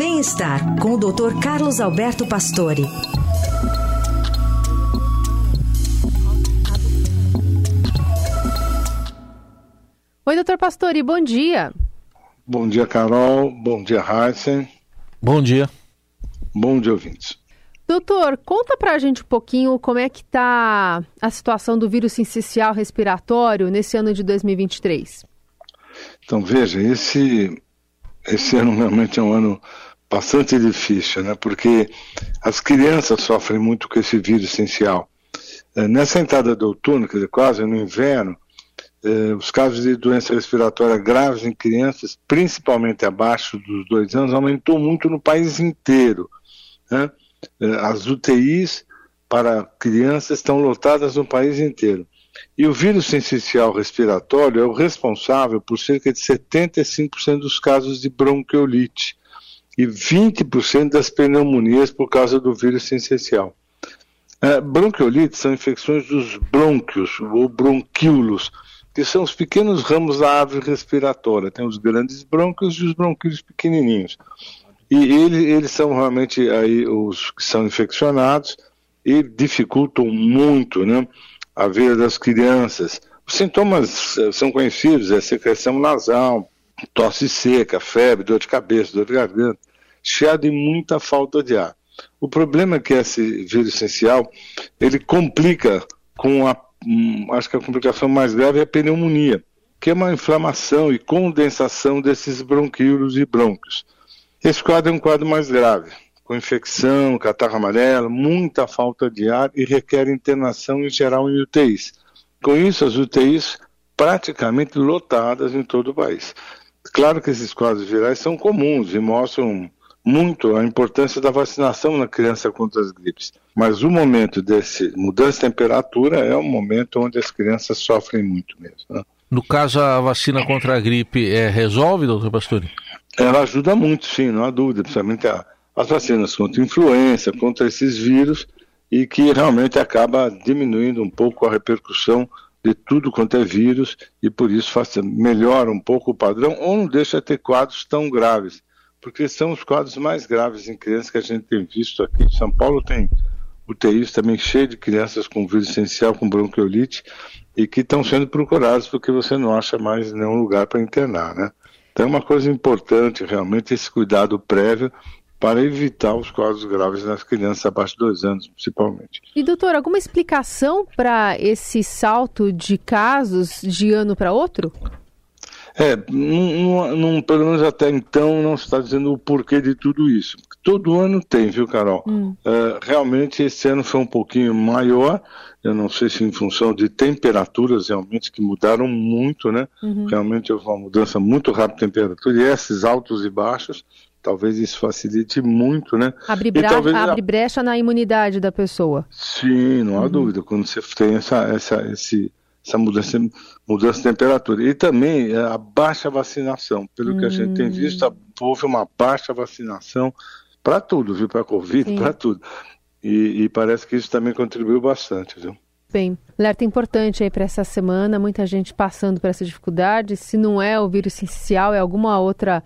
Bem-estar com o Dr. Carlos Alberto Pastore. Oi, doutor Pastore, bom dia. Bom dia, Carol. Bom dia, Heisen. Bom dia. Bom dia, ouvintes. Doutor, conta pra gente um pouquinho como é que tá a situação do vírus sincicial respiratório nesse ano de 2023. Então, veja, esse, esse ano realmente é um ano bastante difícil, né? Porque as crianças sofrem muito com esse vírus essencial. É, nessa entrada do outono, quer dizer, quase no inverno, eh, os casos de doença respiratória graves em crianças, principalmente abaixo dos dois anos, aumentou muito no país inteiro. Né? Eh, as UTIs para crianças estão lotadas no país inteiro. E o vírus sensicial respiratório é o responsável por cerca de 75% dos casos de bronquiolite e 20% das pneumonias por causa do vírus sensicial. É, bronquiolite são infecções dos brônquios ou bronquíolos, que são os pequenos ramos da árvore respiratória. Tem os grandes brônquios e os bronquíolos pequenininhos. E ele, eles são realmente aí os que são infeccionados e dificultam muito né, a vida das crianças. Os sintomas eh, são conhecidos, é secreção nasal, tosse seca, febre, dor de cabeça, dor de garganta, chiado e muita falta de ar. O problema é que esse vírus essencial, ele complica com a Hum, acho que a complicação mais grave é a pneumonia, que é uma inflamação e condensação desses bronquíolos e brônquios. Esse quadro é um quadro mais grave, com infecção, catarro amarelo, muita falta de ar e requer internação em geral em UTIs. Com isso, as UTIs praticamente lotadas em todo o país. Claro que esses quadros virais são comuns e mostram muito a importância da vacinação na criança contra as gripes. Mas o momento desse mudança de temperatura é um momento onde as crianças sofrem muito mesmo. Né? No caso, a vacina contra a gripe é, resolve, doutor Pastore? Ela ajuda muito, sim, não há dúvida, principalmente a, as vacinas contra influenza, contra esses vírus, e que realmente acaba diminuindo um pouco a repercussão de tudo quanto é vírus, e por isso faz, melhora um pouco o padrão, ou não deixa ter quadros tão graves porque são os quadros mais graves em crianças que a gente tem visto aqui. São Paulo tem UTIs também cheio de crianças com vírus essencial, com bronquiolite, e que estão sendo procurados porque você não acha mais nenhum lugar para internar, né? Então é uma coisa importante realmente esse cuidado prévio para evitar os quadros graves nas crianças abaixo de dois anos, principalmente. E doutor, alguma explicação para esse salto de casos de ano para outro? É, num, pelo menos até então não se está dizendo o porquê de tudo isso. Todo ano tem, viu, Carol? Hum. É, realmente esse ano foi um pouquinho maior, eu não sei se em função de temperaturas realmente que mudaram muito, né? Uhum. Realmente houve uma mudança muito rápida de temperatura e esses altos e baixos, talvez isso facilite muito, né? Abre, talvez... abre brecha na imunidade da pessoa. Sim, não há uhum. dúvida. Quando você tem essa, essa, esse essa mudança, mudança de temperatura. E também é, a baixa vacinação. Pelo hum. que a gente tem visto, houve uma baixa vacinação para tudo, viu? Para a Covid, para tudo. E, e, parece que isso também contribuiu bastante, viu? Bem, alerta importante aí para essa semana, muita gente passando por essa dificuldade. Se não é o vírus essencial, é alguma outra.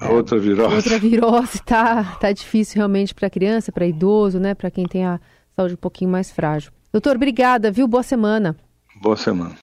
É, outra virose. Outra virose, tá, tá difícil realmente para criança, para idoso, né? Para quem tem a saúde um pouquinho mais frágil. Doutor, obrigada, viu? Boa semana. Boa semana.